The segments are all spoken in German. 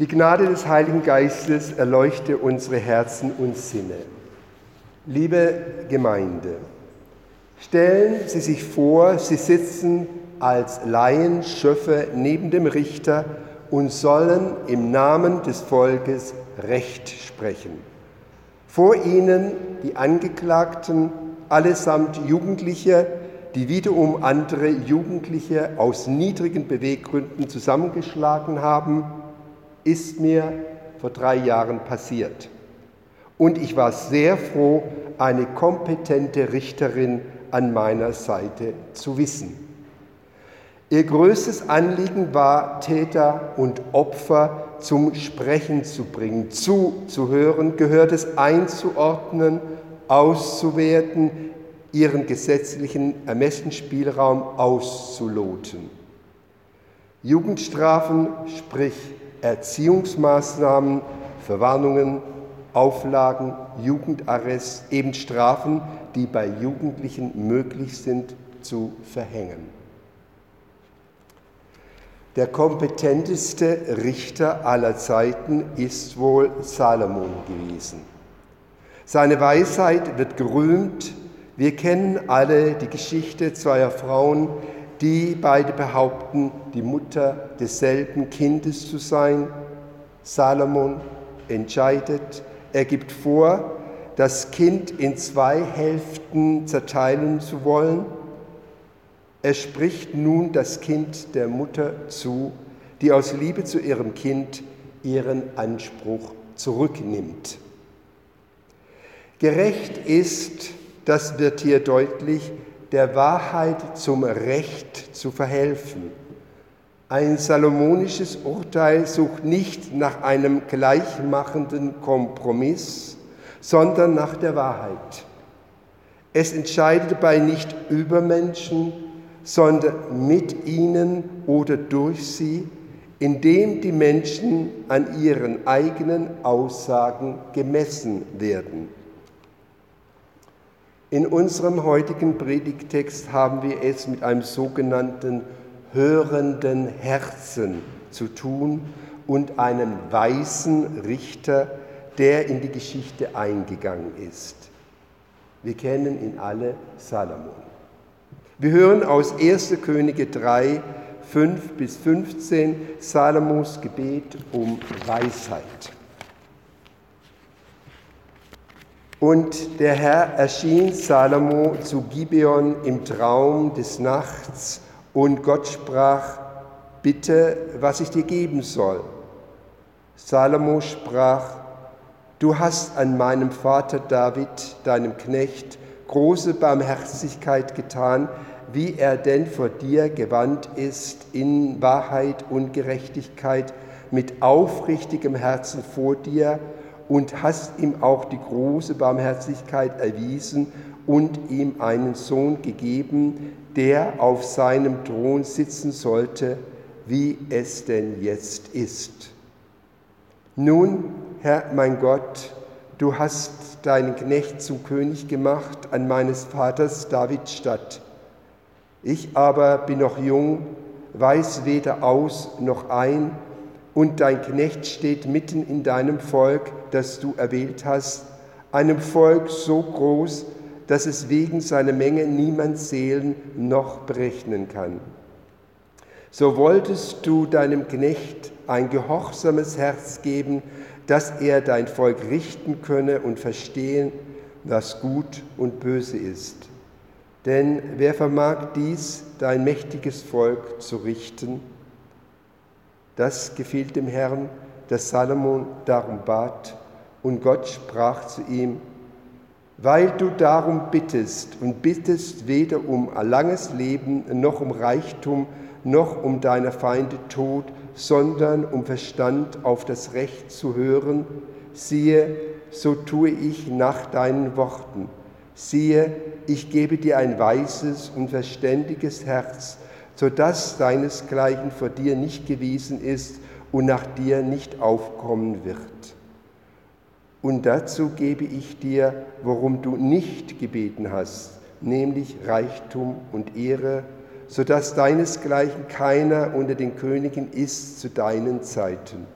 Die Gnade des Heiligen Geistes erleuchte unsere Herzen und Sinne. Liebe Gemeinde, stellen Sie sich vor, Sie sitzen als Laienschöffe neben dem Richter und sollen im Namen des Volkes Recht sprechen. Vor Ihnen die Angeklagten, allesamt Jugendliche, die wiederum andere Jugendliche aus niedrigen Beweggründen zusammengeschlagen haben, ist mir vor drei Jahren passiert. Und ich war sehr froh, eine kompetente Richterin an meiner Seite zu wissen. Ihr größtes Anliegen war, Täter und Opfer zum Sprechen zu bringen, zuzuhören, gehört es einzuordnen, auszuwerten, ihren gesetzlichen Ermessensspielraum auszuloten. Jugendstrafen, sprich Erziehungsmaßnahmen, Verwarnungen, Auflagen, Jugendarrest, eben Strafen, die bei Jugendlichen möglich sind zu verhängen. Der kompetenteste Richter aller Zeiten ist wohl Salomon gewesen. Seine Weisheit wird gerühmt. Wir kennen alle die Geschichte zweier Frauen, die beide behaupten, die Mutter desselben Kindes zu sein. Salomon entscheidet, er gibt vor, das Kind in zwei Hälften zerteilen zu wollen. Er spricht nun das Kind der Mutter zu, die aus Liebe zu ihrem Kind ihren Anspruch zurücknimmt. Gerecht ist, das wird hier deutlich, der Wahrheit zum Recht zu verhelfen. Ein salomonisches Urteil sucht nicht nach einem gleichmachenden Kompromiss, sondern nach der Wahrheit. Es entscheidet dabei nicht über Menschen, sondern mit ihnen oder durch sie, indem die Menschen an ihren eigenen Aussagen gemessen werden. In unserem heutigen Predigtext haben wir es mit einem sogenannten hörenden Herzen zu tun und einem weisen Richter, der in die Geschichte eingegangen ist. Wir kennen ihn alle, Salomon. Wir hören aus 1. Könige 3, 5 bis 15 Salomos Gebet um Weisheit. Und der Herr erschien Salomo zu Gibeon im Traum des Nachts, und Gott sprach, bitte, was ich dir geben soll. Salomo sprach, du hast an meinem Vater David, deinem Knecht, große Barmherzigkeit getan, wie er denn vor dir gewandt ist in Wahrheit und Gerechtigkeit, mit aufrichtigem Herzen vor dir und hast ihm auch die große Barmherzigkeit erwiesen und ihm einen Sohn gegeben, der auf seinem Thron sitzen sollte, wie es denn jetzt ist. Nun, Herr mein Gott, du hast deinen Knecht zum König gemacht an meines Vaters David Stadt. Ich aber bin noch jung, weiß weder aus noch ein, und dein Knecht steht mitten in deinem Volk, das du erwählt hast, einem Volk so groß, dass es wegen seiner Menge niemand zählen noch berechnen kann. So wolltest du deinem Knecht ein gehorsames Herz geben, dass er dein Volk richten könne und verstehen, was gut und böse ist. Denn wer vermag dies, dein mächtiges Volk zu richten? Das gefiel dem Herrn, dass Salomon darum bat, und Gott sprach zu ihm, weil du darum bittest und bittest weder um langes Leben noch um Reichtum noch um deiner Feinde Tod, sondern um Verstand auf das Recht zu hören, siehe, so tue ich nach deinen Worten. Siehe, ich gebe dir ein weises und verständiges Herz, so dass deinesgleichen vor dir nicht gewesen ist und nach dir nicht aufkommen wird. Und dazu gebe ich dir, worum du nicht gebeten hast, nämlich Reichtum und Ehre, so dass deinesgleichen keiner unter den Königen ist zu deinen Zeiten.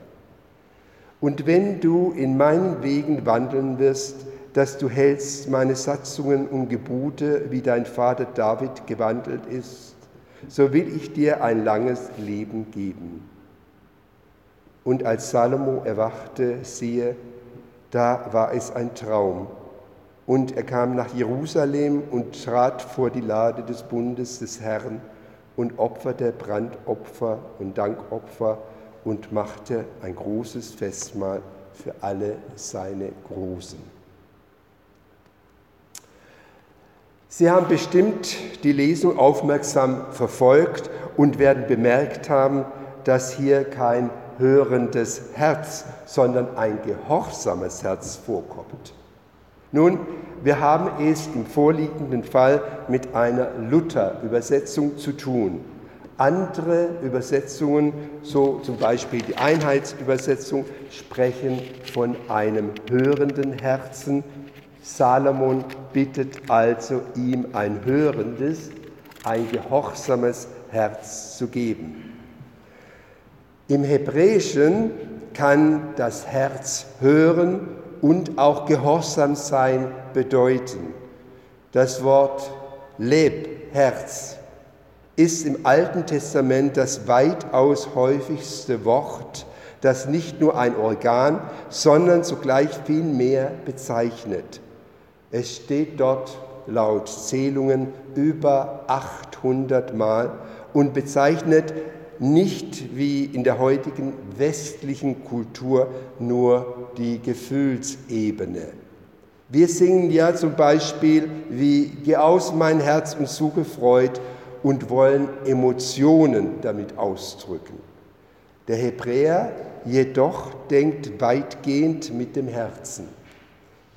Und wenn du in meinen Wegen wandeln wirst, dass du hältst meine Satzungen und Gebote, wie dein Vater David gewandelt ist, so will ich dir ein langes Leben geben. Und als Salomo erwachte, siehe, da war es ein Traum. Und er kam nach Jerusalem und trat vor die Lade des Bundes des Herrn und opferte Brandopfer und Dankopfer und machte ein großes Festmahl für alle seine Großen. Sie haben bestimmt die Lesung aufmerksam verfolgt und werden bemerkt haben, dass hier kein hörendes Herz, sondern ein gehorsames Herz vorkommt. Nun, wir haben es im vorliegenden Fall mit einer Luther-Übersetzung zu tun. Andere Übersetzungen, so zum Beispiel die Einheitsübersetzung, sprechen von einem hörenden Herzen. Salomon bittet also ihm ein hörendes, ein gehorsames Herz zu geben. Im Hebräischen kann das Herz hören und auch gehorsam sein bedeuten. Das Wort Leb, Herz, ist im Alten Testament das weitaus häufigste Wort, das nicht nur ein Organ, sondern zugleich viel mehr bezeichnet. Es steht dort laut Zählungen über 800 Mal und bezeichnet nicht wie in der heutigen westlichen Kultur nur die Gefühlsebene. Wir singen ja zum Beispiel wie Geh aus mein Herz und suche Freud und wollen Emotionen damit ausdrücken. Der Hebräer jedoch denkt weitgehend mit dem Herzen.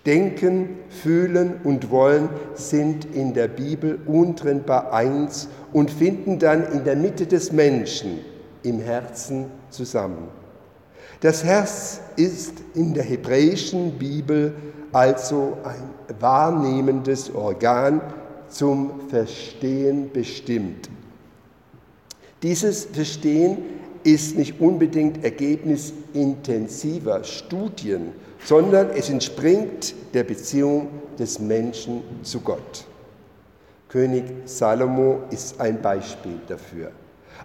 Denken, Fühlen und Wollen sind in der Bibel untrennbar eins und finden dann in der Mitte des Menschen, im Herzen zusammen. Das Herz ist in der hebräischen Bibel also ein wahrnehmendes Organ zum Verstehen bestimmt. Dieses Verstehen ist nicht unbedingt Ergebnis intensiver Studien, sondern es entspringt der Beziehung des Menschen zu Gott. König Salomo ist ein Beispiel dafür.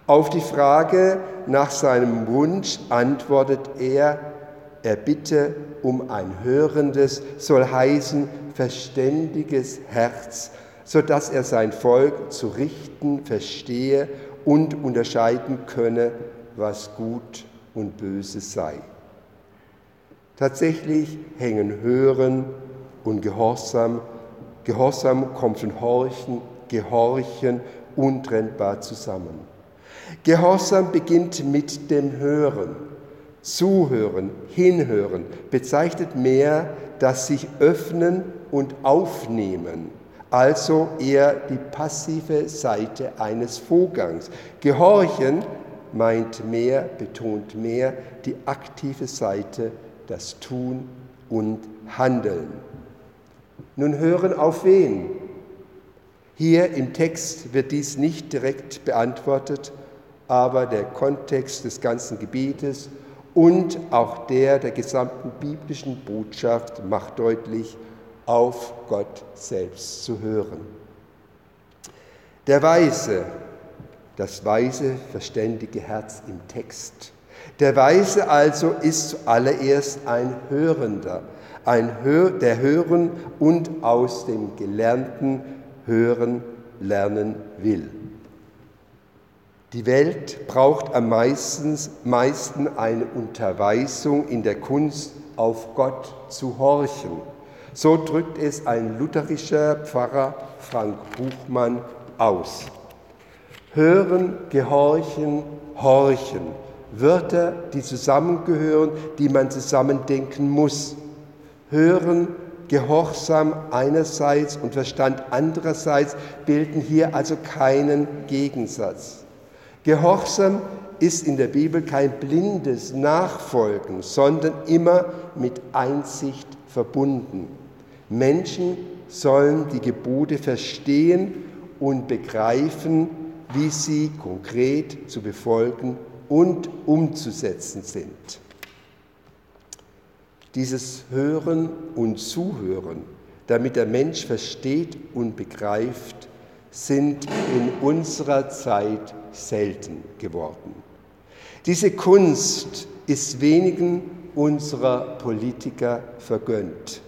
Auf die Frage nach seinem Wunsch antwortet er, er bitte um ein hörendes, soll heißen verständiges Herz, sodass er sein Volk zu richten verstehe und unterscheiden könne, was gut und böse sei. Tatsächlich hängen Hören und Gehorsam, Gehorsam kommt von Horchen, Gehorchen untrennbar zusammen. Gehorsam beginnt mit dem Hören. Zuhören, hinhören bezeichnet mehr das sich öffnen und aufnehmen, also eher die passive Seite eines Vorgangs. Gehorchen meint mehr, betont mehr die aktive Seite das Tun und Handeln. Nun hören auf wen? Hier im Text wird dies nicht direkt beantwortet, aber der Kontext des ganzen Gebietes und auch der der gesamten biblischen Botschaft macht deutlich, auf Gott selbst zu hören. Der Weise, das weise, verständige Herz im Text der Weise also ist zuallererst ein Hörender, ein Hör, der hören und aus dem Gelernten hören lernen will. Die Welt braucht am meisten, meisten eine Unterweisung in der Kunst, auf Gott zu horchen. So drückt es ein lutherischer Pfarrer Frank Buchmann aus. Hören, gehorchen, horchen Wörter, die zusammengehören, die man zusammendenken muss. Hören, Gehorsam einerseits und Verstand andererseits bilden hier also keinen Gegensatz. Gehorsam ist in der Bibel kein blindes Nachfolgen, sondern immer mit Einsicht verbunden. Menschen sollen die Gebote verstehen und begreifen, wie sie konkret zu befolgen und umzusetzen sind. Dieses Hören und Zuhören, damit der Mensch versteht und begreift, sind in unserer Zeit selten geworden. Diese Kunst ist wenigen unserer Politiker vergönnt.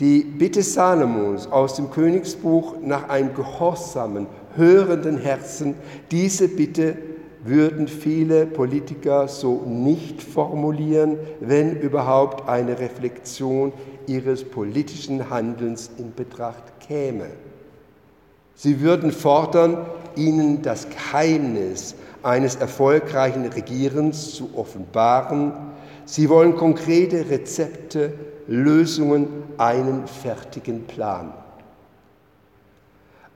Die Bitte Salomons aus dem Königsbuch nach einem gehorsamen, hörenden Herzen, diese Bitte würden viele Politiker so nicht formulieren, wenn überhaupt eine Reflexion ihres politischen Handelns in Betracht käme. Sie würden fordern, ihnen das Geheimnis eines erfolgreichen Regierens zu offenbaren. Sie wollen konkrete Rezepte, Lösungen, einen fertigen Plan.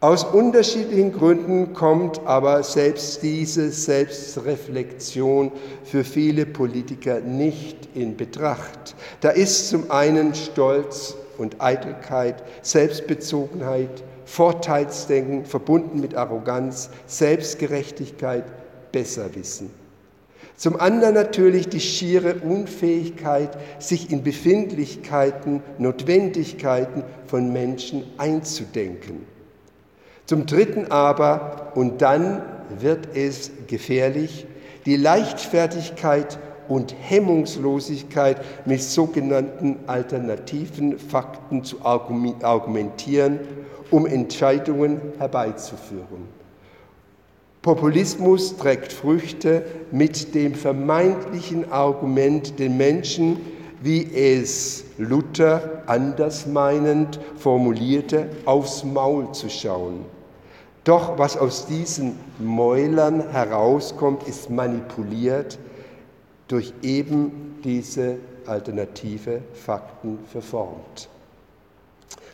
Aus unterschiedlichen Gründen kommt aber selbst diese Selbstreflexion für viele Politiker nicht in Betracht. Da ist zum einen Stolz und Eitelkeit, Selbstbezogenheit, Vorteilsdenken verbunden mit Arroganz, Selbstgerechtigkeit, Besserwissen. Zum anderen natürlich die schiere Unfähigkeit, sich in Befindlichkeiten, Notwendigkeiten von Menschen einzudenken. Zum Dritten aber, und dann wird es gefährlich, die Leichtfertigkeit und Hemmungslosigkeit mit sogenannten alternativen Fakten zu argumentieren, um Entscheidungen herbeizuführen. Populismus trägt Früchte mit dem vermeintlichen Argument, den Menschen, wie es Luther andersmeinend formulierte, aufs Maul zu schauen. Doch was aus diesen Mäulern herauskommt, ist manipuliert durch eben diese alternative Fakten verformt.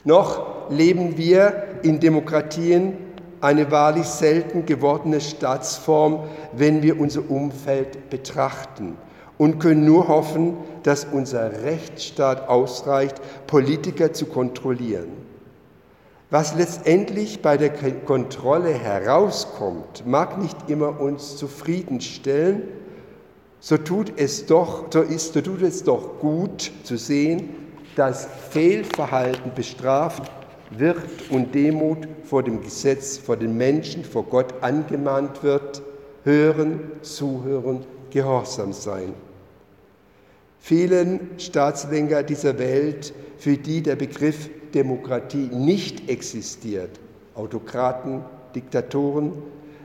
Noch leben wir in Demokratien eine wahrlich selten gewordene Staatsform, wenn wir unser Umfeld betrachten und können nur hoffen, dass unser Rechtsstaat ausreicht, Politiker zu kontrollieren. Was letztendlich bei der Kontrolle herauskommt, mag nicht immer uns zufriedenstellen, so tut es doch, so ist, so tut es doch gut zu sehen, dass Fehlverhalten bestraft wird und Demut vor dem Gesetz, vor den Menschen, vor Gott angemahnt wird, hören, zuhören, gehorsam sein. Vielen Staatslenker dieser Welt, für die der Begriff Demokratie nicht existiert, Autokraten, Diktatoren,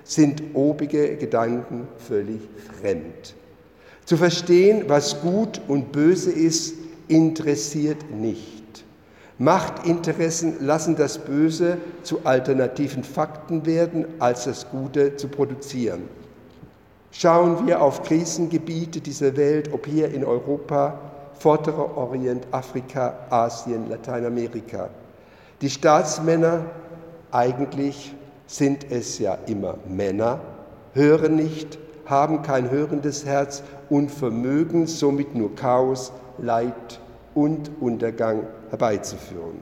sind obige Gedanken völlig fremd. Zu verstehen, was gut und böse ist, interessiert nicht. Machtinteressen lassen das Böse zu alternativen Fakten werden, als das Gute zu produzieren. Schauen wir auf Krisengebiete dieser Welt, ob hier in Europa, Vorderer Orient, Afrika, Asien, Lateinamerika. Die Staatsmänner, eigentlich sind es ja immer Männer, hören nicht, haben kein hörendes Herz und vermögen somit nur Chaos, Leid und Untergang herbeizuführen.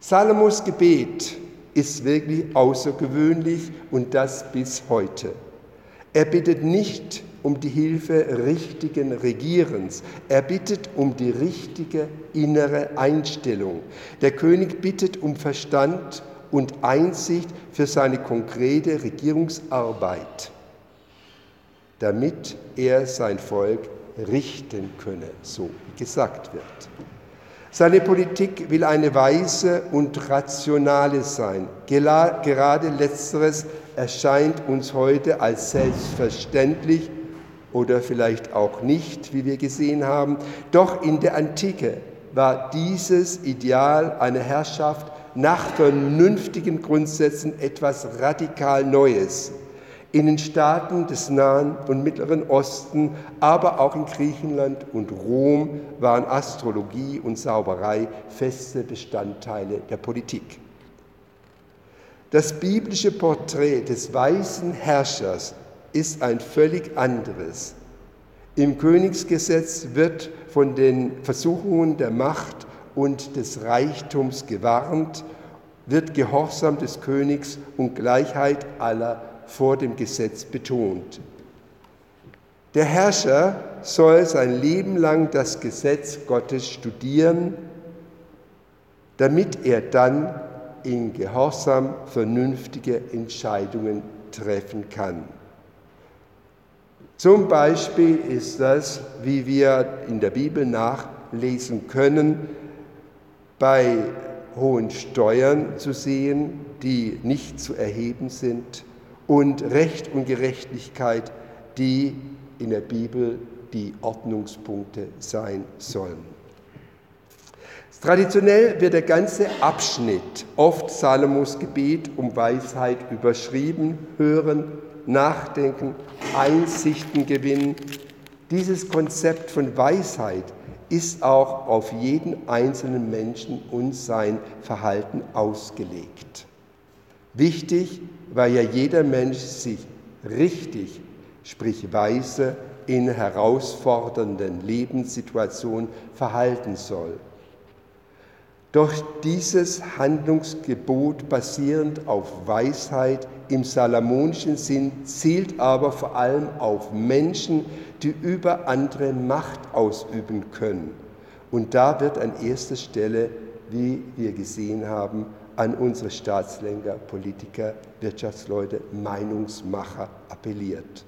Salomos Gebet ist wirklich außergewöhnlich und das bis heute. Er bittet nicht um die Hilfe richtigen Regierens, er bittet um die richtige innere Einstellung. Der König bittet um Verstand und Einsicht für seine konkrete Regierungsarbeit, damit er sein Volk richten könne, so gesagt wird. Seine Politik will eine weise und rationale sein. Gerade letzteres erscheint uns heute als selbstverständlich oder vielleicht auch nicht, wie wir gesehen haben. Doch in der Antike war dieses Ideal einer Herrschaft nach vernünftigen Grundsätzen etwas radikal Neues in den Staaten des Nahen und Mittleren Osten, aber auch in Griechenland und Rom waren Astrologie und Zauberei feste Bestandteile der Politik. Das biblische Porträt des weißen Herrschers ist ein völlig anderes. Im Königsgesetz wird von den Versuchungen der Macht und des Reichtums gewarnt, wird Gehorsam des Königs und Gleichheit aller vor dem Gesetz betont. Der Herrscher soll sein Leben lang das Gesetz Gottes studieren, damit er dann in Gehorsam vernünftige Entscheidungen treffen kann. Zum Beispiel ist das, wie wir in der Bibel nachlesen können, bei hohen Steuern zu sehen, die nicht zu erheben sind, und Recht und Gerechtigkeit, die in der Bibel die Ordnungspunkte sein sollen. Traditionell wird der ganze Abschnitt, oft Salomos Gebet um Weisheit überschrieben, hören, nachdenken, Einsichten gewinnen. Dieses Konzept von Weisheit ist auch auf jeden einzelnen Menschen und sein Verhalten ausgelegt. Wichtig, weil ja jeder Mensch sich richtig, sprich weise, in herausfordernden Lebenssituationen verhalten soll. Doch dieses Handlungsgebot basierend auf Weisheit im salamonischen Sinn zielt aber vor allem auf Menschen, die über andere Macht ausüben können. Und da wird an erster Stelle, wie wir gesehen haben, an unsere Staatslenker, Politiker, Wirtschaftsleute, Meinungsmacher appelliert.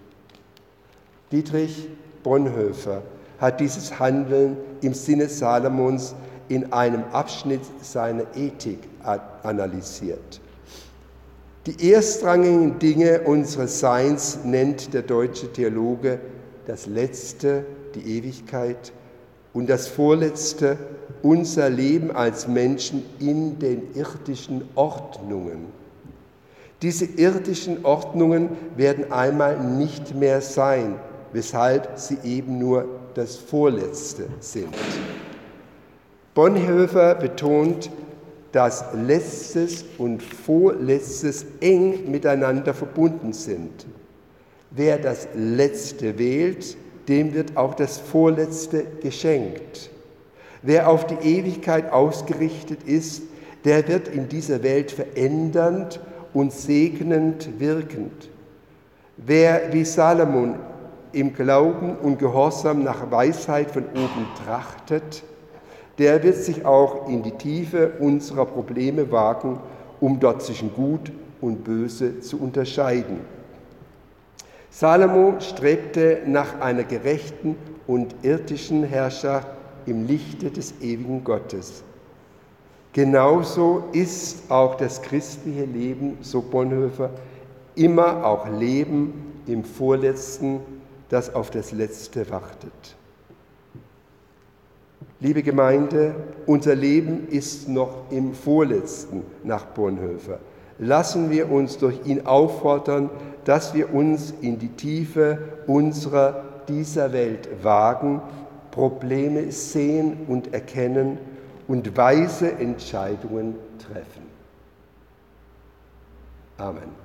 Dietrich Bonhoeffer hat dieses Handeln im Sinne Salomons in einem Abschnitt seiner Ethik analysiert. Die erstrangigen Dinge unseres Seins nennt der deutsche Theologe das Letzte, die Ewigkeit, und das Vorletzte, unser Leben als Menschen in den irdischen Ordnungen. Diese irdischen Ordnungen werden einmal nicht mehr sein, weshalb sie eben nur das Vorletzte sind. Bonhoeffer betont, dass Letztes und Vorletztes eng miteinander verbunden sind. Wer das Letzte wählt, dem wird auch das Vorletzte geschenkt. Wer auf die Ewigkeit ausgerichtet ist, der wird in dieser Welt verändernd und segnend wirkend. Wer wie Salomon im Glauben und Gehorsam nach Weisheit von oben trachtet, der wird sich auch in die Tiefe unserer Probleme wagen, um dort zwischen Gut und Böse zu unterscheiden. Salomo strebte nach einer gerechten und irdischen Herrschaft im Lichte des ewigen Gottes. Genauso ist auch das christliche Leben, so Bonhoeffer, immer auch Leben im Vorletzten, das auf das Letzte wartet. Liebe Gemeinde, unser Leben ist noch im Vorletzten nach Bonhoeffer. Lassen wir uns durch ihn auffordern, dass wir uns in die Tiefe unserer dieser Welt wagen, Probleme sehen und erkennen und weise Entscheidungen treffen. Amen.